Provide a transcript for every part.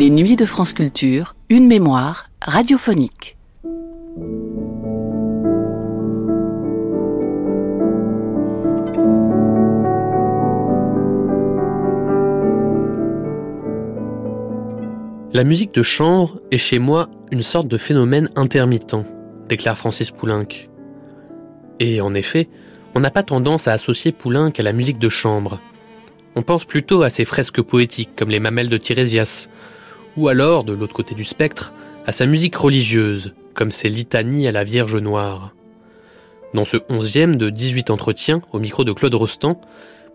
Les nuits de France Culture, une mémoire radiophonique. La musique de chambre est chez moi une sorte de phénomène intermittent, déclare Francis Poulenc. Et en effet, on n'a pas tendance à associer Poulenc à la musique de chambre. On pense plutôt à ses fresques poétiques comme les mamelles de Tirésias, ou alors, de l'autre côté du spectre, à sa musique religieuse, comme ses litanies à la Vierge Noire. Dans ce onzième de 18 entretiens, au micro de Claude Rostand,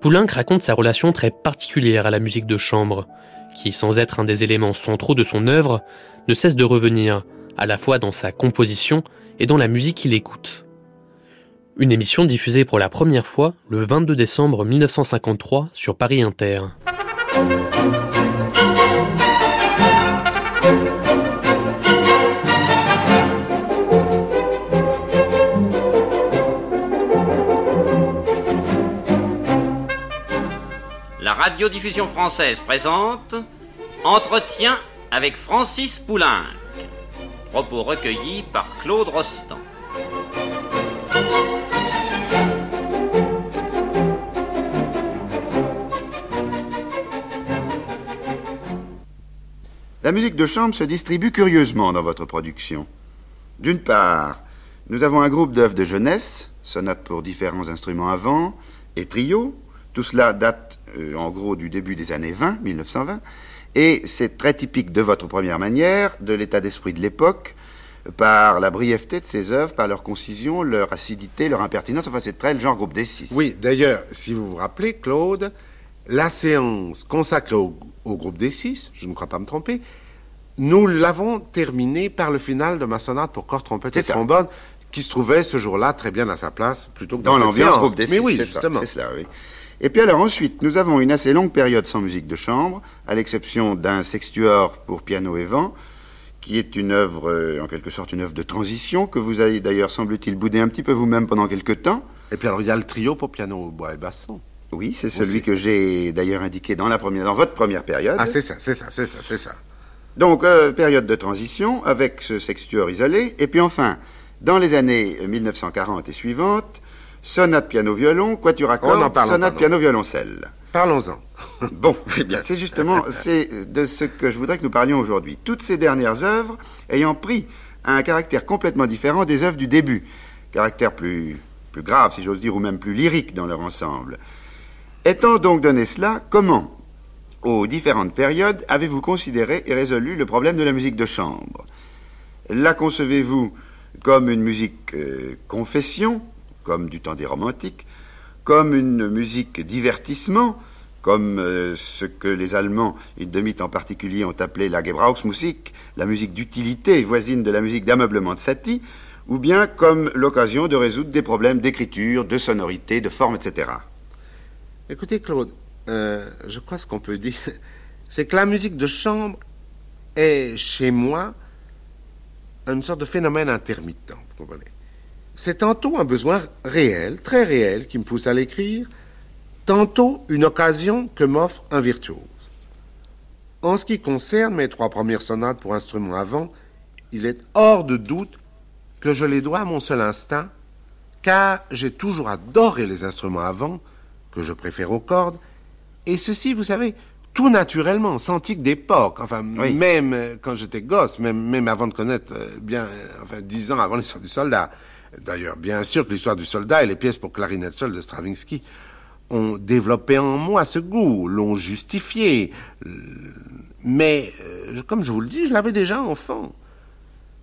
Poulenc raconte sa relation très particulière à la musique de chambre, qui, sans être un des éléments centraux de son œuvre, ne cesse de revenir, à la fois dans sa composition et dans la musique qu'il écoute. Une émission diffusée pour la première fois le 22 décembre 1953 sur Paris Inter. Radiodiffusion française présente Entretien avec Francis Poulenc. Propos recueillis par Claude Rostand. La musique de chambre se distribue curieusement dans votre production. D'une part, nous avons un groupe d'œuvres de jeunesse, sonates pour différents instruments avant, et trio. Tout cela date euh, en gros du début des années 20, 1920, et c'est très typique de votre première manière, de l'état d'esprit de l'époque, par la brièveté de ces œuvres, par leur concision, leur acidité, leur impertinence. Enfin, c'est très le genre groupe des six. Oui, d'ailleurs, si vous vous rappelez, Claude, la séance consacrée au, au groupe des six, je ne crois pas me tromper, nous l'avons terminée par le final de ma sonate pour corps, trompette et trombone, qui se trouvait ce jour-là très bien à sa place, plutôt que dans, Dans l'ambiance groupe des Mais six, oui, c'est ça, justement. c'est cela, oui. Et puis alors ensuite, nous avons une assez longue période sans musique de chambre, à l'exception d'un sextuor pour piano et vent, qui est une œuvre, euh, en quelque sorte une œuvre de transition, que vous avez d'ailleurs, semble-t-il, boudé un petit peu vous-même pendant quelque temps. Et puis alors, il y a le trio pour piano, bois et basson. Oui, c'est celui que j'ai d'ailleurs indiqué dans, la première, dans votre première période. Ah, c'est ça, c'est ça, c'est ça, c'est ça. Donc, euh, période de transition avec ce sextuor isolé. Et puis enfin, dans les années 1940 et suivantes, sonate piano-violon, quatuor à cordes, sonate piano-violoncelle. Parlons-en. Bon, eh bien, c'est justement c'est de ce que je voudrais que nous parlions aujourd'hui. Toutes ces dernières œuvres ayant pris un caractère complètement différent des œuvres du début, caractère plus, plus grave, si j'ose dire, ou même plus lyrique dans leur ensemble. Étant donc donné cela, comment, aux différentes périodes, avez-vous considéré et résolu le problème de la musique de chambre? La concevez-vous comme une musique euh, confession, comme du temps des romantiques, comme une musique divertissement, comme euh, ce que les Allemands, et Demit en particulier, ont appelé la Gebrauchsmusik, la musique d'utilité voisine de la musique d'ameublement de Satie, ou bien comme l'occasion de résoudre des problèmes d'écriture, de sonorité, de forme, etc. Écoutez, Claude, euh, je crois ce qu'on peut dire, c'est que la musique de chambre est, chez moi, une sorte de phénomène intermittent, vous comprenez. C'est tantôt un besoin réel, très réel, qui me pousse à l'écrire, tantôt une occasion que m'offre un virtuose. En ce qui concerne mes trois premières sonates pour instrument avant, il est hors de doute que je les dois à mon seul instinct, car j'ai toujours adoré les instruments avant, que je préfère aux cordes, et ceci, vous savez, tout naturellement, sans tic d'époque, enfin, Oui. même quand j'étais gosse, même, même avant de connaître, euh, bien, euh, enfin, dix ans avant l'histoire du soldat. D'ailleurs, bien sûr que l'histoire du soldat et les pièces pour clarinette seule de Stravinsky ont développé en moi ce goût, l'ont justifié. Mais, euh, comme je vous le dis, je l'avais déjà enfant.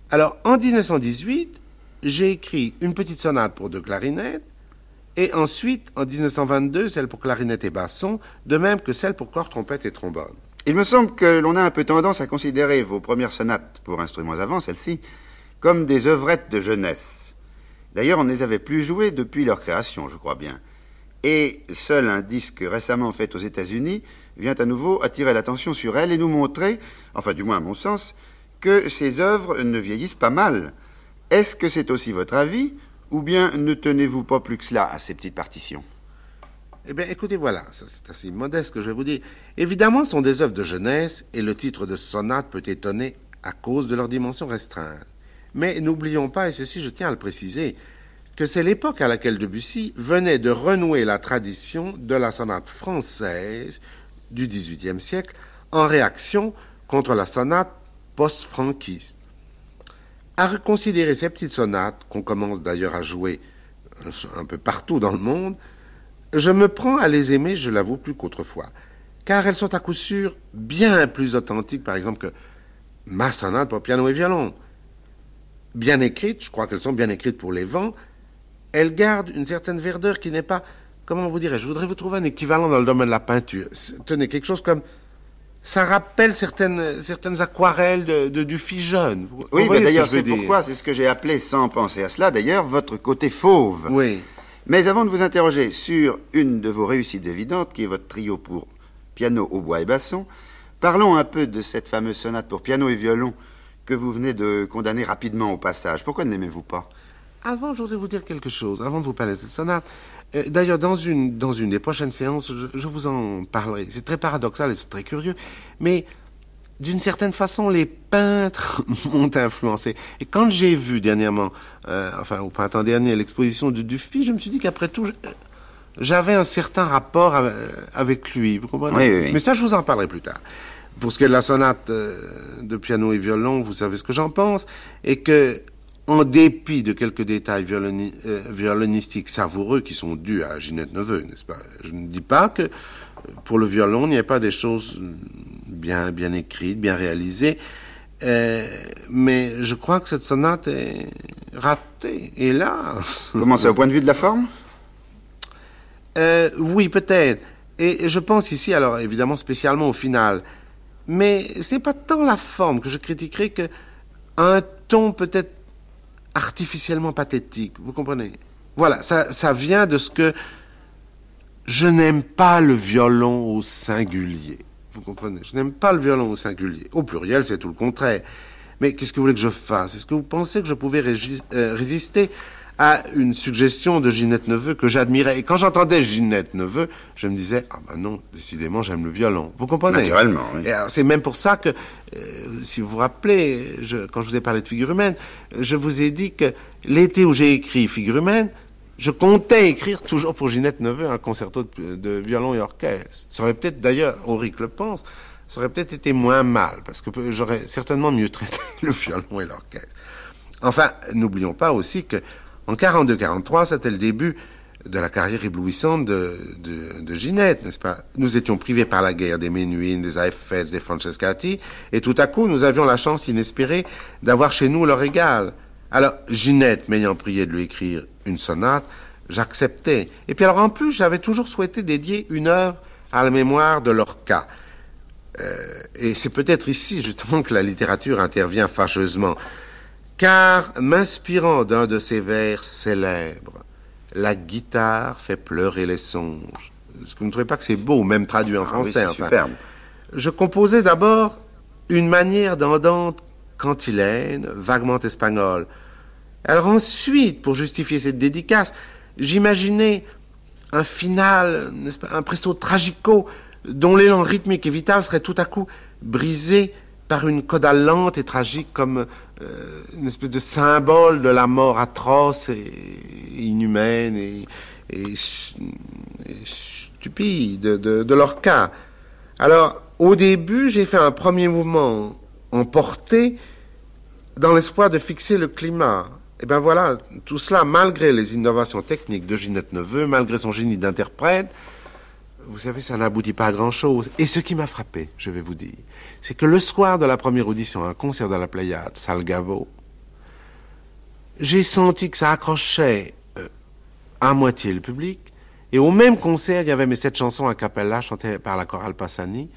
Alors, en 1918, j'ai écrit une petite sonate pour deux clarinettes, et ensuite, en 1922, celle pour clarinette et basson, de même que celle pour corps, trompette et trombone. Il me semble que l'on a un peu tendance à considérer vos premières sonates pour instruments avant, celles-ci, comme des œuvrettes de jeunesse. D'ailleurs, on ne les avait plus jouées depuis leur création, je crois bien. Et seul un disque récemment fait aux États-Unis vient à nouveau attirer l'attention sur elles et nous montrer, enfin du moins à mon sens, que ces œuvres ne vieillissent pas mal. Est-ce que c'est aussi votre avis, ou bien ne tenez-vous pas plus que cela à ces petites partitions? Eh bien, écoutez, voilà, c'est assez modeste que je vais vous dire. Évidemment, ce sont des œuvres de jeunesse et le titre de sonate peut étonner à cause de leur dimension restreinte. Mais n'oublions pas, et ceci je tiens à le préciser, que c'est l'époque à laquelle Debussy venait de renouer la tradition de la sonate française du XVIIIe siècle en réaction contre la sonate post-franquiste. À reconsidérer ces petites sonates, qu'on commence d'ailleurs à jouer un peu partout dans le monde, je me prends à les aimer, je l'avoue, plus qu'autrefois, car elles sont à coup sûr bien plus authentiques, par exemple, que ma sonate pour piano et violon. Bien écrites, je crois qu'elles sont bien écrites pour les vents, elles gardent une certaine verdeur qui n'est pas, comment vous dirais je voudrais vous trouver un équivalent dans le domaine de la peinture. Tenez, quelque chose comme ça rappelle certaines, certaines aquarelles de, de Dufy jeune. Vous, Oui, d'ailleurs, c'est pourquoi, c'est ce que j'ai appelé, sans penser à cela, d'ailleurs, votre côté fauve. Oui. Mais avant de vous interroger sur une de vos réussites évidentes, qui est votre trio pour piano, hautbois et basson, parlons un peu de cette fameuse sonate pour piano et violon que vous venez de condamner rapidement au passage. Pourquoi ne l'aimez-vous pas? Avant, je voudrais vous dire quelque chose, avant de vous parler de cette sonate. Euh, D'ailleurs, dans une, dans une des prochaines séances, je, je vous en parlerai. C'est très paradoxal et c'est très curieux, mais d'une certaine façon, les peintres m'ont influencé. Et quand j'ai vu dernièrement, euh, enfin au printemps dernier, l'exposition de Dufy, je me suis dit qu'après tout, j'avais un certain rapport ave- avec lui. Vous comprenez? Oui, oui, oui. Mais ça, je vous en parlerai plus tard. Pour ce qui est de la sonate euh, de piano et violon, vous savez ce que j'en pense, et que, en dépit de quelques détails violoni- euh, violonistiques savoureux qui sont dus à Ginette Neveu, n'est-ce pas? Je ne dis pas que pour le violon, il n'y a pas des choses bien, bien écrites, bien réalisées, euh, mais je crois que cette sonate est ratée, hélas. Comment ça, au point de vue de la forme? Euh, oui, peut-être. Et je pense ici, alors évidemment spécialement au final. Mais c'est pas tant la forme que je critiquerai que un ton peut-être artificiellement pathétique. Vous comprenez? Voilà, ça, ça vient de ce que je n'aime pas le violon au singulier. Vous comprenez? Je n'aime pas le violon au singulier. Au pluriel, c'est tout le contraire. Mais qu'est-ce que vous voulez que je fasse? Est-ce que vous pensez que je pouvais euh, résister à une suggestion de Ginette Neveu que j'admirais Et quand j'entendais Ginette Neveu, je me disais ah ben non, décidément j'aime le violon. Vous comprenez Naturellement, oui. Et alors, c'est même pour ça que, euh, si vous vous rappelez, je- quand je vous ai parlé de figure humaine, je vous ai dit que l'été où j'ai écrit figure humaine, je comptais écrire toujours pour Ginette Neveu un concerto de, de violon et orchestre. Ça aurait peut-être, d'ailleurs, Auric le pense, ça aurait peut-être été moins mal, parce que j'aurais certainement mieux traité le violon et l'orchestre. Enfin, n'oublions pas aussi que en 42-43, c'était le début de la carrière éblouissante de, Ginette, n'est-ce pas? Nous étions privés par la guerre des Menuhin, des Eiffels, des Francescati, et tout à coup, nous avions la chance inespérée d'avoir chez nous leur égal. Alors, Ginette m'ayant prié de lui écrire une sonate, j'acceptais. Et puis alors, en plus, j'avais toujours souhaité dédier une œuvre à la mémoire de Lorca. Euh, et c'est peut-être ici, justement, que la littérature intervient fâcheusement car m'inspirant d'un de ses vers célèbres, la guitare fait pleurer les songes. Est-ce que vous ne trouvez pas que c'est beau, même traduit en Ah oui, français c'est enfin? superbe. Je composais d'abord une manière d'andante cantilène, vaguement espagnole. Alors ensuite, pour justifier cette dédicace, j'imaginais un final, pas, un presto tragico, dont l'élan rythmique et vital serait tout à coup brisé par une coda lente et tragique comme euh, une espèce de symbole de la mort atroce et inhumaine et, et stu- et stupide de, de, de leur cas. Alors, au début, j'ai fait un premier mouvement emporté dans l'espoir de fixer le climat. Et bien voilà, tout cela, malgré les innovations techniques de Ginette Neveu, malgré son génie d'interprète, vous savez, ça n'aboutit pas à grand-chose. Et ce qui m'a frappé, je vais vous dire, c'est que le soir de la première audition, à un concert de la Pléiade, Salgavo, j'ai senti que ça accrochait euh, à moitié le public. Et au même concert, il y avait mes sept chansons a cappella chantées par la chorale Passani.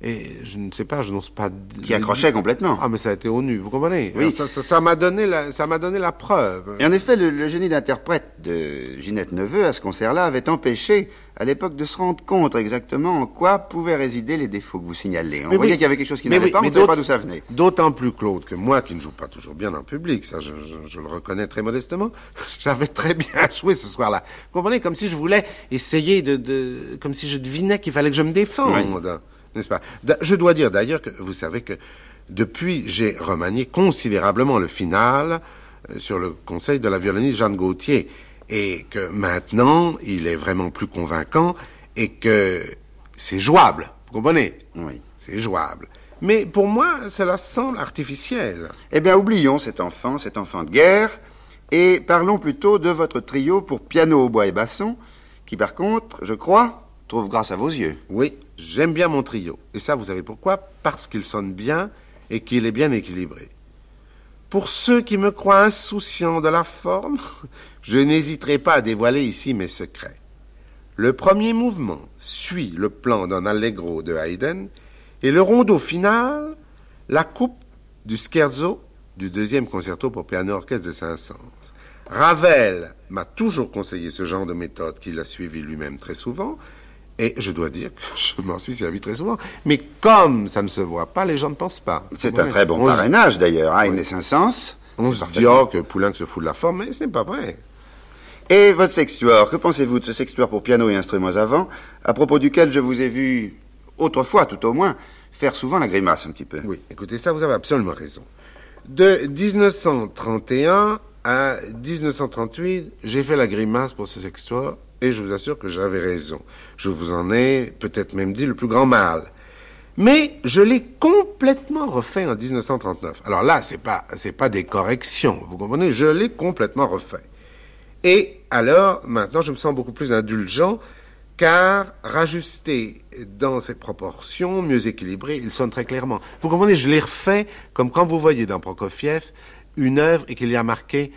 Et je ne sais pas, je n'ose pas. Qui accrochait complètement. Ah, mais ça a été au nu, vous comprenez? Oui. Ça ça- ça m'a donné, la- ça m'a donné la preuve. Et en effet, le, le génie d'interprète de Ginette Neveu à ce concert-là avait empêché, à l'époque, de se rendre compte exactement en quoi pouvaient résider les défauts que vous signalez. On Mais voyait oui. qu'il y avait quelque chose qui n'allait oui, pas, on ne savait pas d'où ça venait. D'autant plus, Claude, que moi, qui ne joue pas toujours bien en public, ça, je, je- je le reconnais très modestement, j'avais très bien joué ce soir-là. Vous comprenez? Comme si je voulais essayer de, de- comme si je devinais qu'il fallait que je me défende, n'est-ce pas? Je dois dire d'ailleurs que vous savez que depuis, j'ai remanié considérablement le final euh, sur le conseil de la violoniste Jeanne Gauthier, et que maintenant, il est vraiment plus convaincant et que c'est jouable. Vous comprenez? Oui. c'est jouable. Mais pour moi, cela semble artificiel. Eh bien, oublions cet enfant, cet enfant de guerre, et parlons plutôt de votre trio pour piano, hautbois et basson, qui par contre, je crois, trouve grâce à vos yeux. Oui, j'aime bien mon trio. Et ça, vous savez pourquoi? Parce qu'il sonne bien et qu'il est bien équilibré. Pour ceux qui me croient insouciant de la forme, je n'hésiterai pas à dévoiler ici mes secrets. Le premier mouvement suit le plan d'un allegro de Haydn et le rondeau final, la coupe du scherzo du deuxième concerto pour piano orchestre de Saint-Saëns. Ravel m'a toujours conseillé ce genre de méthode qu'il a suivi lui-même très souvent, et je dois dire que je m'en suis servi très souvent. Mais comme ça ne se voit pas, les gens ne pensent pas. C'est un très bon on se- parrainage d'ailleurs, hein, une Saint-Saëns. On se dit oh, que Poulenc se fout de la forme, mais ce n'est pas vrai. Et votre sextuor, que pensez-vous de ce sextuor pour piano et instruments avant, à propos duquel je vous ai vu, autrefois tout au moins, faire souvent la grimace un petit peu? Oui, écoutez, ça, vous avez absolument raison. De 1931 à 1938, j'ai fait la grimace pour ce sextoire et je vous assure que j'avais raison. Je vous en ai peut-être même dit le plus grand mal. Mais je l'ai complètement refait en 1939. Alors là, c'est pas, pas des corrections, vous comprenez? Je l'ai complètement refait. Et alors, maintenant, je me sens beaucoup plus indulgent, car rajusté dans ses proportions, mieux équilibré, il sonne très clairement. Vous comprenez, je l'ai refait comme quand vous voyez dans Prokofiev une œuvre et qu'il y a marqué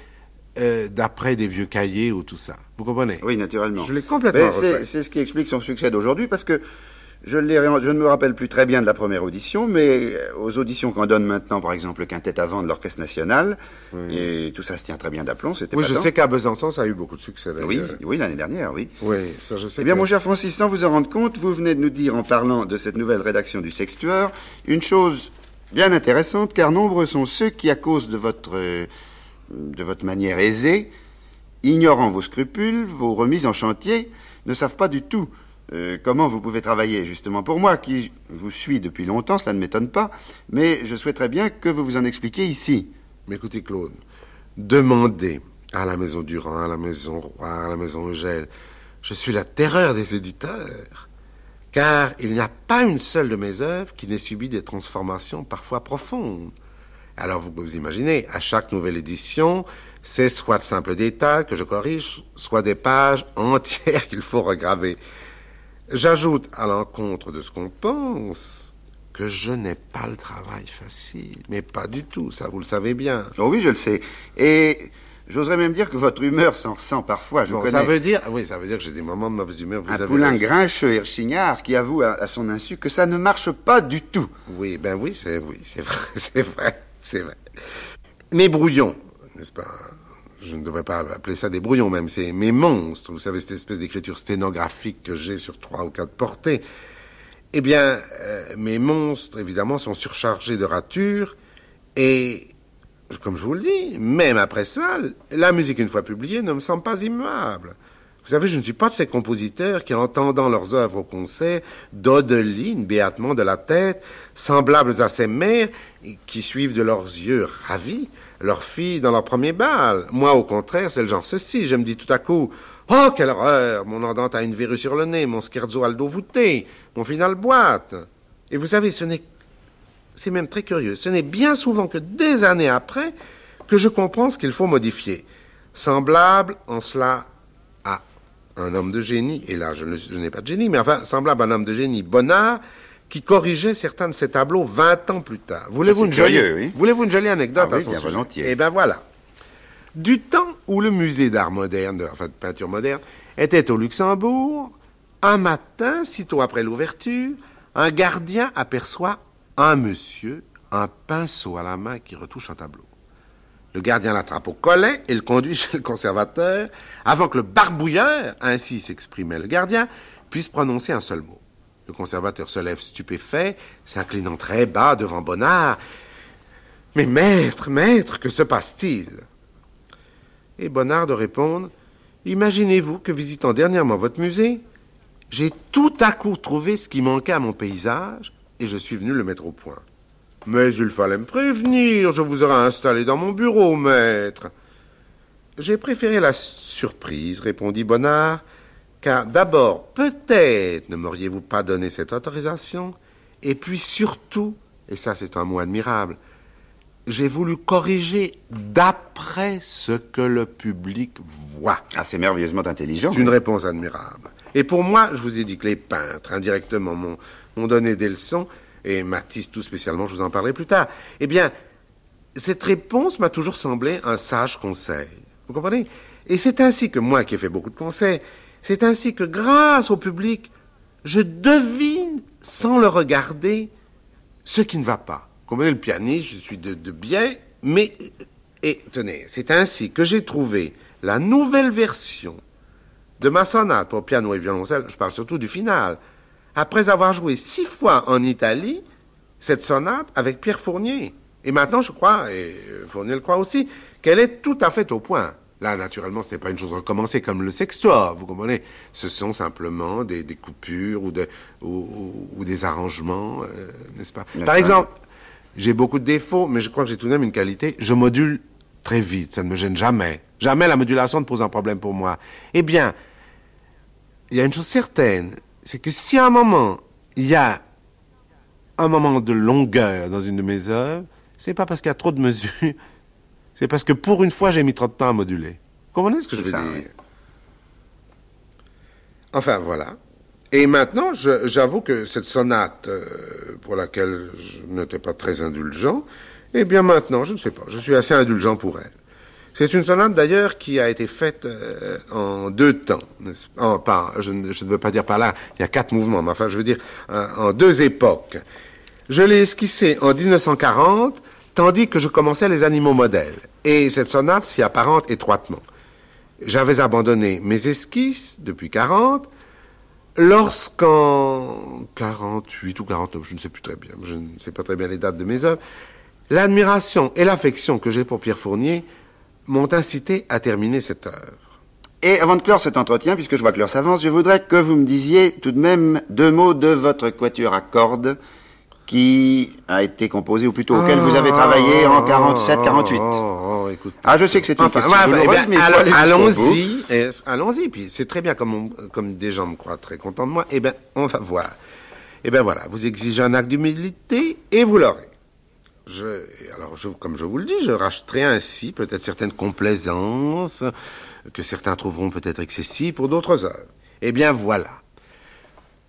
euh, d'après des vieux cahiers ou tout ça. Vous comprenez? Oui, naturellement. Je l'ai complètement Mais c'est- refait. C'est ce qui explique son succès d'aujourd'hui, parce que je, ne me rappelle plus très bien de la première audition, mais euh, aux auditions qu'on donne maintenant, par exemple, le quintet avant de l'Orchestre National, et tout ça se tient très bien d'aplomb, c'était Oui, je sais qu'à Besançon, ça a eu beaucoup de succès d'ailleurs. Oui, oui, l'année dernière, oui. Oui, ça je sais. Eh bien, que- mon cher Francis, sans vous en rendre compte, vous venez de nous dire, en parlant de cette nouvelle rédaction du Sextueur, une chose bien intéressante, car nombreux sont ceux qui, à cause de votre, euh, de votre manière aisée, ignorant vos scrupules, vos remises en chantier, ne savent pas du tout euh, comment vous pouvez travailler. Justement, pour moi, qui vous suis depuis longtemps, cela ne m'étonne pas, mais je souhaiterais bien que vous vous en expliquiez ici. Mais écoutez, Claude, demandez à la maison Durand, à la maison Roy, à la maison Eugèle. Je suis la terreur des éditeurs. Car il n'y a pas une seule de mes œuvres qui n'ait subi des transformations parfois profondes. Alors vous vous imaginez, à chaque nouvelle édition, c'est soit de simples détails que je corrige, soit des pages entières qu'il faut regraver. J'ajoute à l'encontre de ce qu'on pense que je n'ai pas le travail facile, mais pas du tout, ça vous le savez bien. Oh oui, je le sais. Et j'oserais même dire que votre humeur s'en ressent parfois. Je Bon, connais ça veut dire, oui, ça veut dire que j'ai des moments de mauvaise humeur. Vous un avez poulain grincheux et chignard qui avoue à, à son insu que ça ne marche pas du tout. Oui, ben oui, c'est oui, c'est vrai, c'est vrai, c'est vrai. Mes brouillons, n'est-ce pas? Je ne devrais pas appeler ça des brouillons même, c'est mes monstres. Vous savez cette espèce d'écriture sténographique que j'ai sur trois ou quatre portées. Eh bien, euh, mes monstres, évidemment, sont surchargés de ratures et, comme je vous le dis, même après ça, la musique une fois publiée ne me semble pas immuable. Vous savez, je ne suis pas de ces compositeurs qui, entendant leurs œuvres au concert, dodelinent béatement de la tête, semblables à ces mères qui suivent de leurs yeux ravis leur fille dans leur premier bal. Moi, au contraire, c'est le genre ceci. Je me dis tout à coup, oh, quelle horreur! Mon andante a une verrue sur le nez, mon scherzo a le dos voûté, mon final boite. Et vous savez, ce n'est c'est même très curieux. Ce n'est bien souvent que des années après que je comprends ce qu'il faut modifier. Semblable en cela un homme de génie, et là je, n'ai pas de génie, mais enfin semblable à un homme de génie, Bonnard, qui corrigeait certains de ses tableaux 20 ans plus tard. Voulez-vous une, jolie, oui. voulez-vous une jolie anecdote Ah à oui, son bien sujet volontiers. Eh bien voilà. Du temps où le musée d'art moderne, de- enfin de peinture moderne, était au Luxembourg, un matin, sitôt après l'ouverture, un gardien aperçoit un monsieur, un pinceau à la main qui retouche un tableau. Le gardien l'attrape au collet et le conduit chez le conservateur avant que le barbouilleur, ainsi s'exprimait le gardien, puisse prononcer un seul mot. Le conservateur se lève stupéfait, s'inclinant très bas devant Bonnard. Mais maître, maître, que se passe-t-il? Et Bonnard de répondre Imaginez-vous que visitant dernièrement votre musée, j'ai tout à coup trouvé ce qui manquait à mon paysage et je suis venu le mettre au point. Mais il fallait me prévenir, je vous aurais installé dans mon bureau, maître. J'ai préféré la surprise, répondit Bonnard, car d'abord, peut-être ne m'auriez-vous pas donné cette autorisation, et puis surtout, et ça c'est un mot admirable, j'ai voulu corriger d'après ce que le public voit. Ah, c'est merveilleusement intelligent. C'est une réponse admirable. Et pour moi, je vous ai dit que les peintres, indirectement, m'ont donné des leçons, et Matisse tout spécialement, je vous en parlerai plus tard. Eh bien, cette réponse m'a toujours semblé un sage conseil. Vous comprenez? Et c'est ainsi que moi, qui ai fait beaucoup de conseils, c'est ainsi que grâce au public, je devine, sans le regarder, ce qui ne va pas. Comprenez, le pianiste, je suis de, de bien, mais... Et tenez, c'est ainsi que j'ai trouvé la nouvelle version de ma sonate pour piano et violoncelle, je parle surtout du final, après avoir joué six fois en Italie cette sonate avec Pierre Fournier. Et maintenant, je crois, et Fournier le croit aussi, qu'elle est tout à fait au point. Là, naturellement, ce n'est pas une chose recommencée comme le sextoire, vous comprenez Ce sont simplement des, des coupures ou, de, ou, ou, des arrangements, euh, n'est-ce pas? Par exemple, j'ai beaucoup de défauts, mais je crois que j'ai tout de même une qualité. Je module très vite, ça ne me gêne jamais. Jamais la modulation ne pose un problème pour moi. Eh bien, il y a une chose certaine, c'est que si à un moment, il y a un moment de longueur dans une de mes œuvres, c'est pas parce qu'il y a trop de mesures, c'est parce que pour une fois, j'ai mis trop de temps à moduler. Vous comprenez ce que je veux ça, dire? oui. Enfin, voilà. Et maintenant, j'avoue que cette sonate, euh, pour laquelle je n'étais pas très indulgent, eh bien maintenant, je ne sais pas, je suis assez indulgent pour elle. C'est une sonate d'ailleurs qui a été faite euh, en deux temps. je, ne, veux pas dire par là, il y a quatre mouvements, mais enfin je veux dire en, en deux époques. Je l'ai esquissée en 1940, tandis que je commençais les animaux modèles. Et cette sonate s'y apparente étroitement. J'avais abandonné mes esquisses depuis 40, lorsqu'en 48 ou 49, je ne sais plus très bien, je ne sais pas très bien les dates de mes œuvres, l'admiration et l'affection que j'ai pour Pierre Fournier m'ont incité à terminer cette œuvre. Et avant de clore cet entretien, puisque je vois que l'heure s'avance, je voudrais que vous me disiez tout de même deux mots de votre quatuor à cordes qui a été composé, ou plutôt auquel vous avez travaillé en 47-48. Oh, oh, oh, écoute. Ah, je sais que c'est une Enfin, question ouais, douloureuse, eh mais allons-y, eh, allons-y, puis c'est très bien comme, on- comme des gens me croient très contents de moi, eh bien, on va voir. Eh bien voilà, vous exigez un acte d'humilité et vous l'aurez. Alors, comme je vous le dis, je racheterai ainsi peut-être certaines complaisances que certains trouveront peut-être excessives pour d'autres œuvres. Eh bien voilà,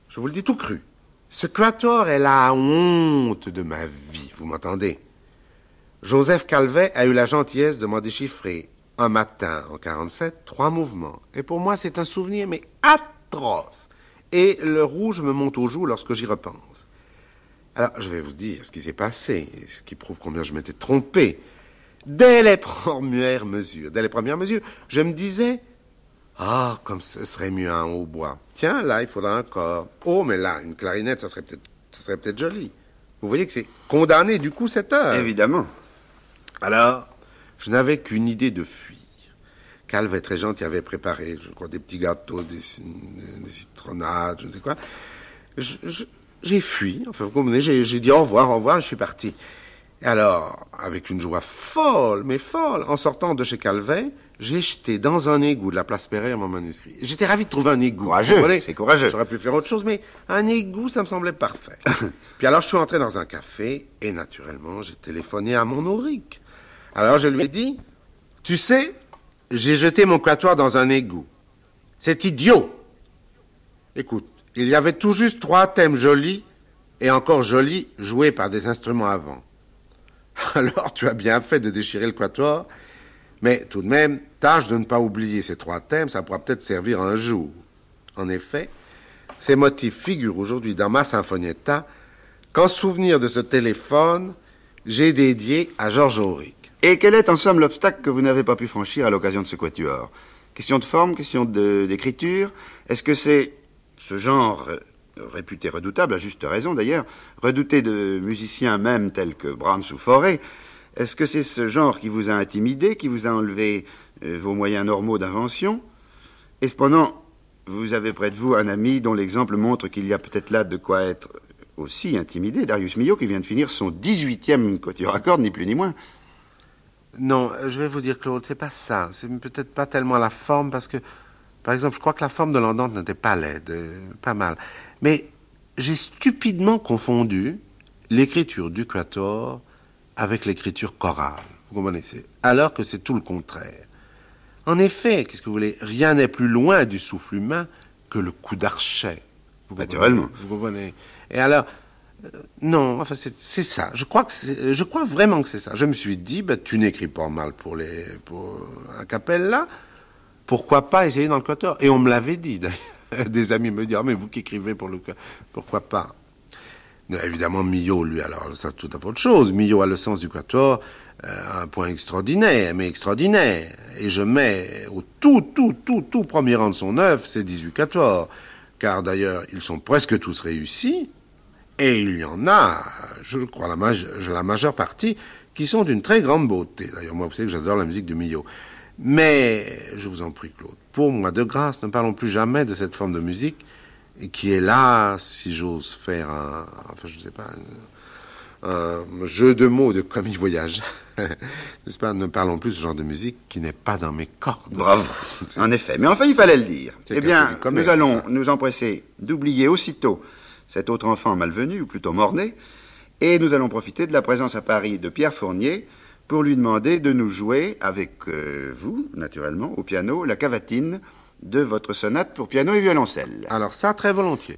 je vous le dis tout cru. Ce quatuor est la honte de ma vie, vous m'entendez? Joseph Calvet a eu la gentillesse de m'en déchiffrer un matin en 47 trois mouvements. Et pour moi, c'est un souvenir, mais atroce. Et le rouge me monte aux joues lorsque j'y repense. Alors, je vais vous dire ce qui s'est passé, et ce qui prouve combien je m'étais trompé. Dès les premières mesures, dès les premières mesures, je me disais, ah, comme ce serait mieux un hautbois. Tiens, là, il faudra un corps. Oh, mais là, une clarinette, ça serait peut-être, ça serait peut-être joli. Vous voyez que c'est condamné, du coup, cette heure. Évidemment. Alors, je n'avais qu'une idée de fuir. Calvet, très gentil, avait préparé, je crois, des petits gâteaux, des, ci- des citronnades, je ne sais quoi. Je- je- J'ai fui, enfin, vous comprenez, j'ai j'ai dit au revoir, au revoir, et je suis parti. Et alors, avec une joie folle, mais folle, en sortant de chez Calvet, j'ai jeté dans un égout de la place Pereire mon manuscrit. J'étais ravi de trouver un égout. Courageux, c'est courageux. J'aurais pu faire autre chose, mais un égout, ça me semblait parfait. Puis alors, je suis entré dans un café, et naturellement, j'ai téléphoné à mon auric. Alors, je lui ai dit, tu sais, j'ai jeté mon quatuor dans un égout. C'est idiot. Écoute, il y avait tout juste trois thèmes jolis, et encore jolis, joués par des instruments avant. Alors, tu as bien fait de déchirer le quatuor, mais tout de même, tâche de ne pas oublier ces trois thèmes, ça pourra peut-être servir un jour. En effet, Ces motifs figurent aujourd'hui dans ma Sinfonietta qu'en souvenir de ce téléphone, j'ai dédié à Georges Auric. Et quel est en somme l'obstacle que vous n'avez pas pu franchir à l'occasion de ce quatuor? Question de forme, question d'écriture Est-ce que c'est ce genre euh, réputé redoutable, à juste raison d'ailleurs, redouté de musiciens même tels que Brahms ou Fauré Est-ce que c'est ce genre qui vous a intimidé, qui vous a enlevé euh, vos moyens normaux d'invention? Et cependant, vous avez près de vous un ami dont l'exemple montre qu'il y a peut-être là de quoi être aussi intimidé, Darius Milhaud, qui vient de finir son 18e quatuor à cordes, ni plus ni moins. Non, euh, je vais vous dire, Claude, c'est pas ça. C'est peut-être pas tellement la forme, parce que, par exemple, je crois que la forme de l'andante n'était pas laide, euh, pas mal. Mais j'ai stupidement confondu l'écriture du quator avec l'écriture chorale. Vous comprenez? Alors que c'est tout le contraire. En effet, qu'est-ce que vous voulez? Rien n'est plus loin du souffle humain que le coup d'archet. Naturellement. Vous comprenez? Et alors, euh, non, enfin c'est ça. Je crois que je crois vraiment que c'est ça. Je me suis dit, bah, tu n'écris pas mal pour les pour un cappella. Pourquoi pas essayer dans le quator? Et on me l'avait dit. Des amis me disent, ah, mais vous qui écrivez pour le pourquoi pas? Évidemment, Millot, lui, alors ça c'est tout à fait autre chose. Millot a le sens du quator euh, un point extraordinaire, mais extraordinaire. Et je mets au tout, tout, tout, tout premier rang de son œuvre, ces 18 quatuors. Car d'ailleurs, ils sont presque tous réussis. Et il y en a, je crois, la, la majeure partie, qui sont d'une très grande beauté. D'ailleurs, moi, vous savez que j'adore la musique de Millot. Mais, je vous en prie, Claude, pour moi, de grâce, ne parlons plus jamais de cette forme de musique qui est là, si j'ose faire un, enfin, je ne sais pas, un, un jeu de mots de commis voyage. N'est-ce pas? Ne parlons plus de ce genre de musique qui n'est pas dans mes cordes. Bravo. En effet. Mais enfin, il fallait le dire. Eh bien, commerce, nous allons nous empresser d'oublier aussitôt cet autre enfant malvenu, ou plutôt mort-né, et nous allons profiter de la présence à Paris de Pierre Fournier pour lui demander de nous jouer, avec euh, vous, naturellement, au piano, la cavatine de votre sonate pour piano et violoncelle. Alors ça, très volontiers.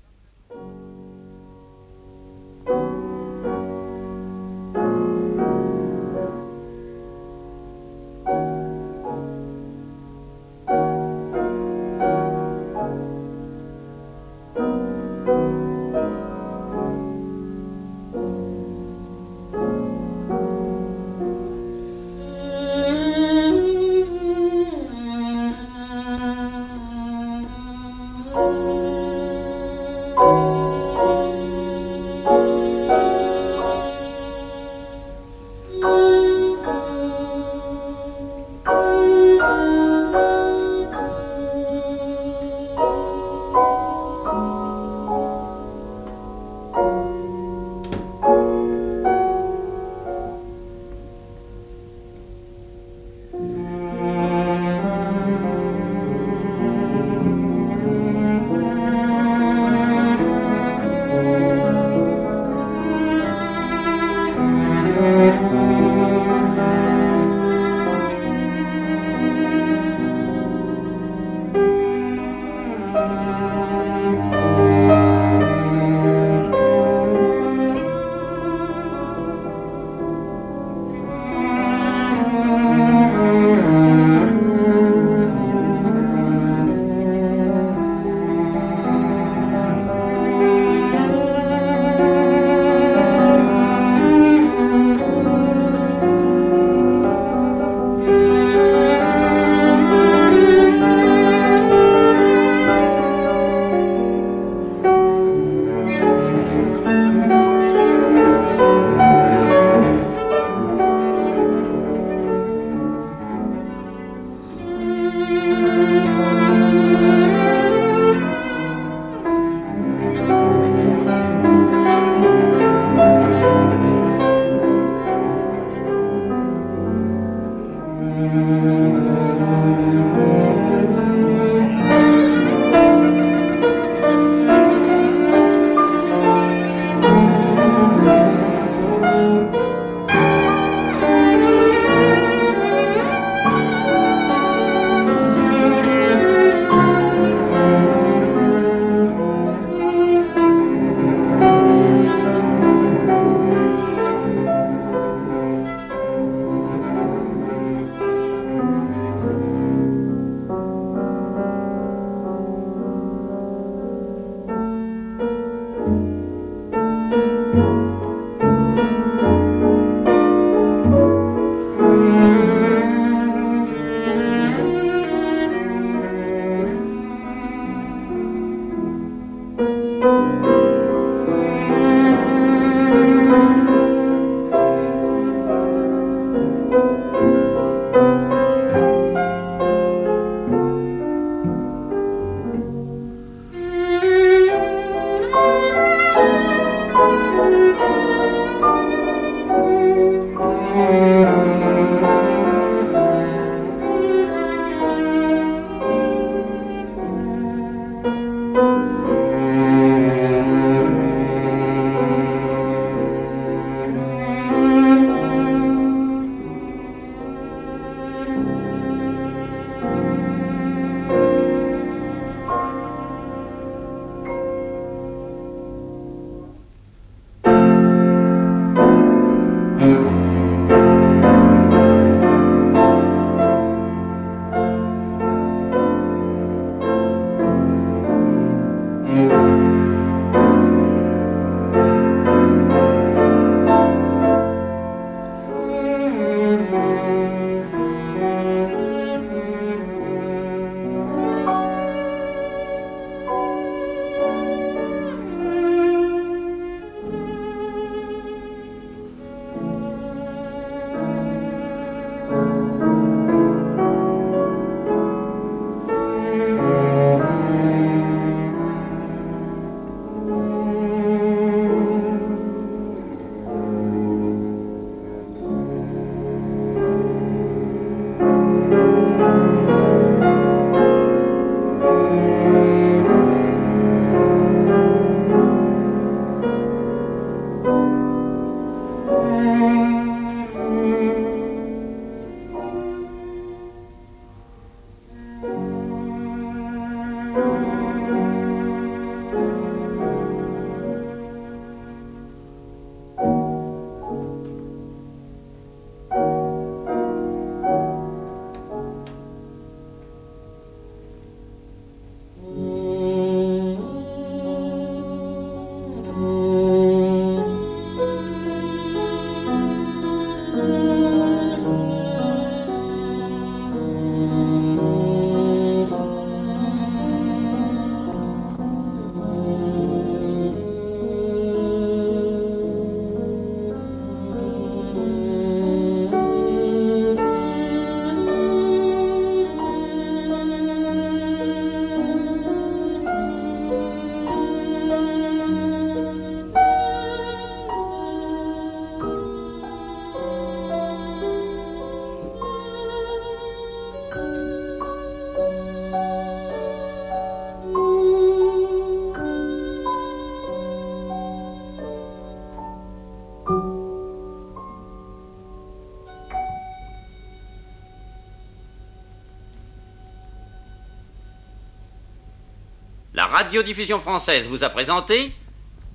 Radiodiffusion française vous a présenté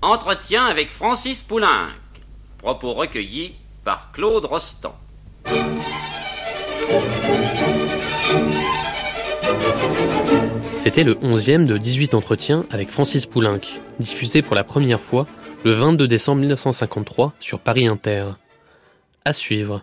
Entretien avec Francis Poulenc. Propos recueillis par Claude Rostand. C'était le 11e de 18 entretiens avec Francis Poulenc, diffusé pour la première fois le 22 décembre 1953 sur Paris Inter. À suivre.